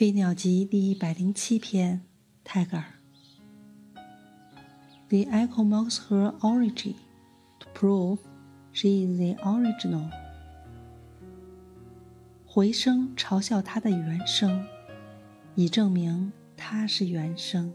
飞鸟集第一百零七篇泰戈尔 the echo mocks her origin to prove she is the original 回声嘲笑她的原声以证明她是原声